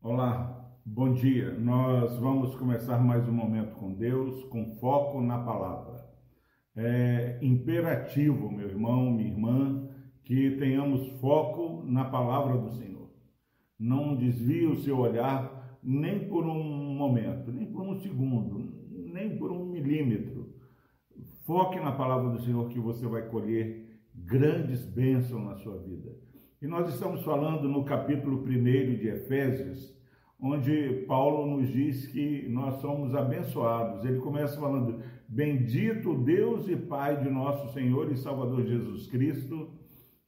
Olá, bom dia. Nós vamos começar mais um momento com Deus, com foco na palavra. É imperativo, meu irmão, minha irmã, que tenhamos foco na palavra do Senhor. Não desvie o seu olhar nem por um momento, nem por um segundo, nem por um milímetro. Foque na palavra do Senhor que você vai colher grandes bênçãos na sua vida. E nós estamos falando no capítulo 1 de Efésios, onde Paulo nos diz que nós somos abençoados. Ele começa falando: Bendito Deus e Pai de nosso Senhor e Salvador Jesus Cristo,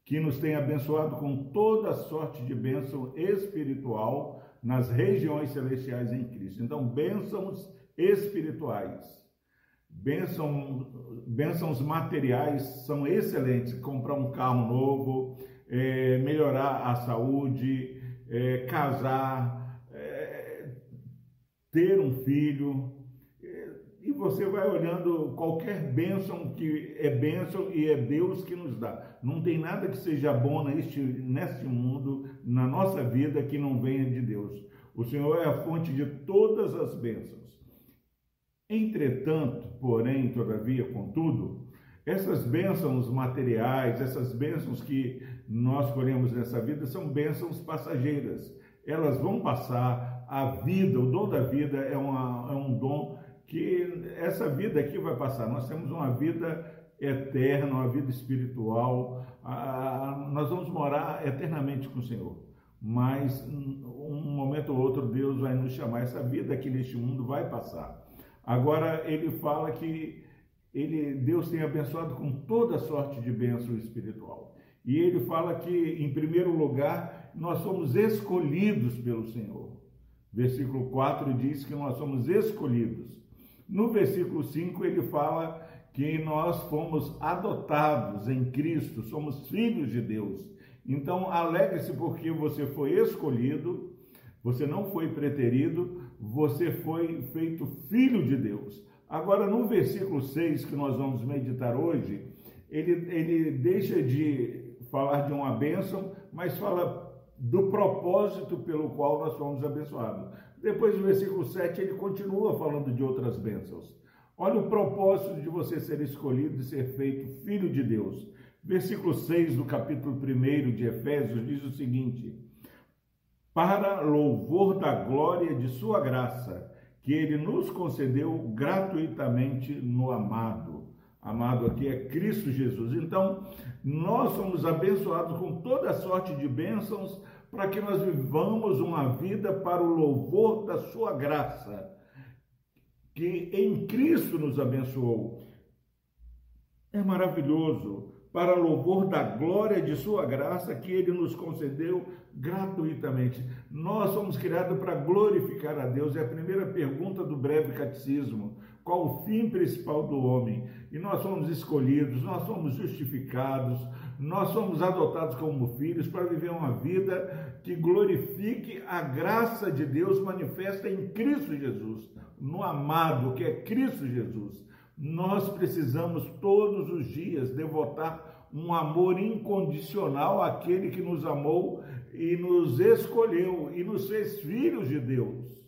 que nos tem abençoado com toda sorte de bênção espiritual nas regiões celestiais em Cristo. Então, bênçãos espirituais. Bênção, bênçãos materiais são excelentes. Comprar um carro novo, é, melhorar a saúde, é, casar, é, ter um filho. E você vai olhando qualquer bênção que é bênção e é Deus que nos dá. Não tem nada que seja bom neste, neste mundo, na nossa vida, que não venha de Deus. O Senhor é a fonte de todas as bênçãos. Entretanto, porém, todavia, contudo, essas bênçãos materiais, essas bênçãos que nós colhemos nessa vida, são bênçãos passageiras. Elas vão passar, a vida, o dom da vida é, uma, é um dom que essa vida aqui vai passar. Nós temos uma vida eterna, uma vida espiritual, nós vamos morar eternamente com o Senhor. Mas um momento ou outro Deus vai nos chamar, essa vida aqui neste mundo vai passar. Agora ele fala que ele, Deus tem abençoado com toda sorte de bênção espiritual. E ele fala que, em primeiro lugar, nós somos escolhidos pelo Senhor. Versículo 4 diz que nós somos escolhidos. No versículo 5 ele fala que nós fomos adotados em Cristo, somos filhos de Deus. Então, alegre-se porque você foi escolhido, você não foi preterido, você foi feito filho de Deus. Agora, no versículo 6 que nós vamos meditar hoje, ele, ele deixa de falar de uma bênção, mas fala do propósito pelo qual nós fomos abençoados. Depois, no versículo 7, ele continua falando de outras bênçãos. Olha o propósito de você ser escolhido e ser feito filho de Deus. Versículo 6 do capítulo 1 de Efésios diz o seguinte: para louvor da glória de Sua graça, que Ele nos concedeu gratuitamente no amado. Amado aqui é Cristo Jesus. Então, nós somos abençoados com toda sorte de bênçãos para que nós vivamos uma vida para o louvor da Sua graça, que em Cristo nos abençoou. É maravilhoso para louvor da glória de Sua graça que Ele nos concedeu gratuitamente. Nós somos criados para glorificar a Deus. É a primeira pergunta do breve catecismo. Qual o fim principal do homem? E nós somos escolhidos, nós somos justificados, nós somos adotados como filhos para viver uma vida que glorifique a graça de Deus manifesta em Cristo Jesus, no amado que é Cristo Jesus. Nós precisamos todos os dias devotar um amor incondicional àquele que nos amou e nos escolheu e nos fez filhos de Deus.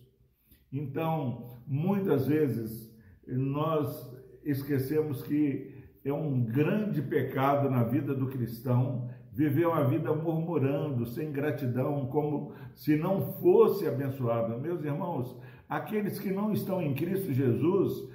Então, muitas vezes nós esquecemos que é um grande pecado na vida do cristão viver uma vida murmurando, sem gratidão, como se não fosse abençoado. Meus irmãos, aqueles que não estão em Cristo Jesus,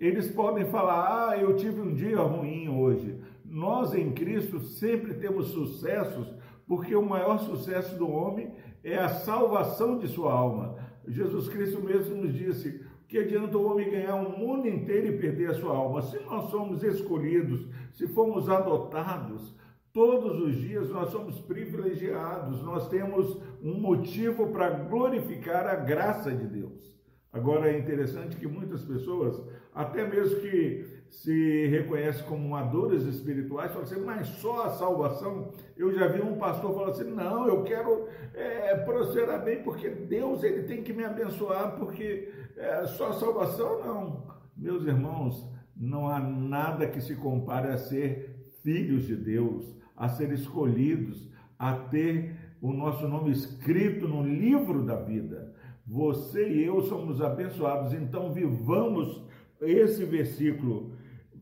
eles podem falar: ah, eu tive um dia ruim hoje. Nós em Cristo sempre temos sucessos, porque o maior sucesso do homem é a salvação de sua alma. Jesus Cristo mesmo nos disse: que adianta o homem ganhar o mundo inteiro e perder a sua alma? Se nós somos escolhidos, se fomos adotados, todos os dias nós somos privilegiados, nós temos um motivo para glorificar a graça de Deus. Agora é interessante que muitas pessoas, até mesmo que se reconhecem como maduras espirituais, falam assim, mas só a salvação? Eu já vi um pastor falar assim, não, eu quero é, prosperar bem, porque Deus ele tem que me abençoar, porque é, só a salvação não. Meus irmãos, não há nada que se compare a ser filhos de Deus, a ser escolhidos, a ter o nosso nome escrito no livro da vida. Você e eu somos abençoados, então vivamos esse versículo,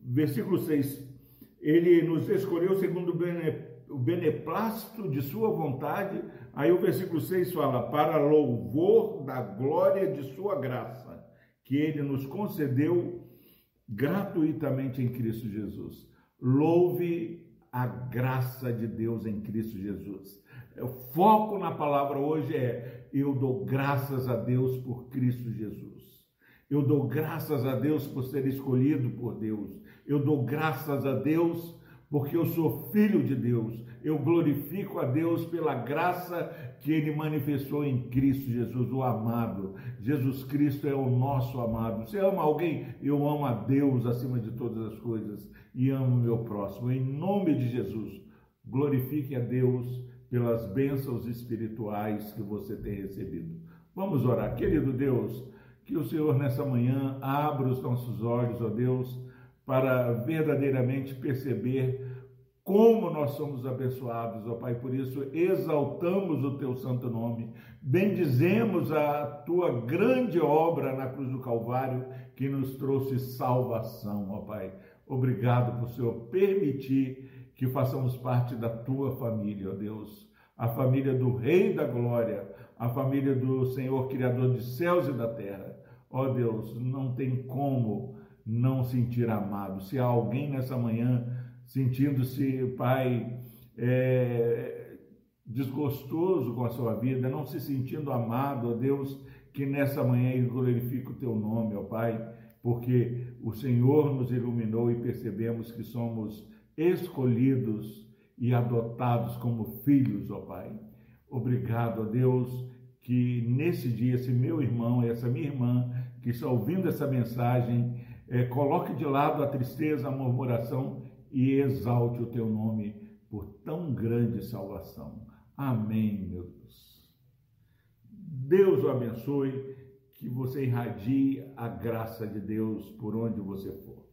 versículo 6. Ele nos escolheu segundo o beneplácito de sua vontade. Aí o versículo 6 fala: para louvor da glória de sua graça, que ele nos concedeu gratuitamente em Cristo Jesus. Louve a graça de Deus em Cristo Jesus. O foco na palavra hoje é: eu dou graças a Deus por Cristo Jesus. Eu dou graças a Deus por ser escolhido por Deus. Eu dou graças a Deus porque eu sou filho de Deus. Eu glorifico a Deus pela graça que ele manifestou em Cristo Jesus, o amado. Jesus Cristo é o nosso amado. Você ama alguém? Eu amo a Deus acima de todas as coisas e amo o meu próximo. Em nome de Jesus, glorifique a Deus pelas bênçãos espirituais que você tem recebido. Vamos orar. Querido Deus, que o Senhor nessa manhã abra os nossos olhos, ó Deus, para verdadeiramente perceber como nós somos abençoados, ó Pai. Por isso, exaltamos o teu santo nome, bendizemos a tua grande obra na cruz do Calvário que nos trouxe salvação, ó Pai. Obrigado por Senhor permitir que façamos parte da tua família, ó Deus, a família do Rei da Glória, a família do Senhor Criador de céus e da terra. Ó Deus, não tem como não sentir amado. Se há alguém nessa manhã sentindo-se, Pai, é, desgostoso com a sua vida, não se sentindo amado, ó Deus, que nessa manhã ele glorifique o teu nome, ó Pai, porque o Senhor nos iluminou e percebemos que somos escolhidos e adotados como filhos, ó Pai. Obrigado, ó Deus, que nesse dia, esse meu irmão, essa minha irmã, que está ouvindo essa mensagem, é, coloque de lado a tristeza, a murmuração e exalte o teu nome por tão grande salvação. Amém, meu Deus. Deus o abençoe, que você irradie a graça de Deus por onde você for.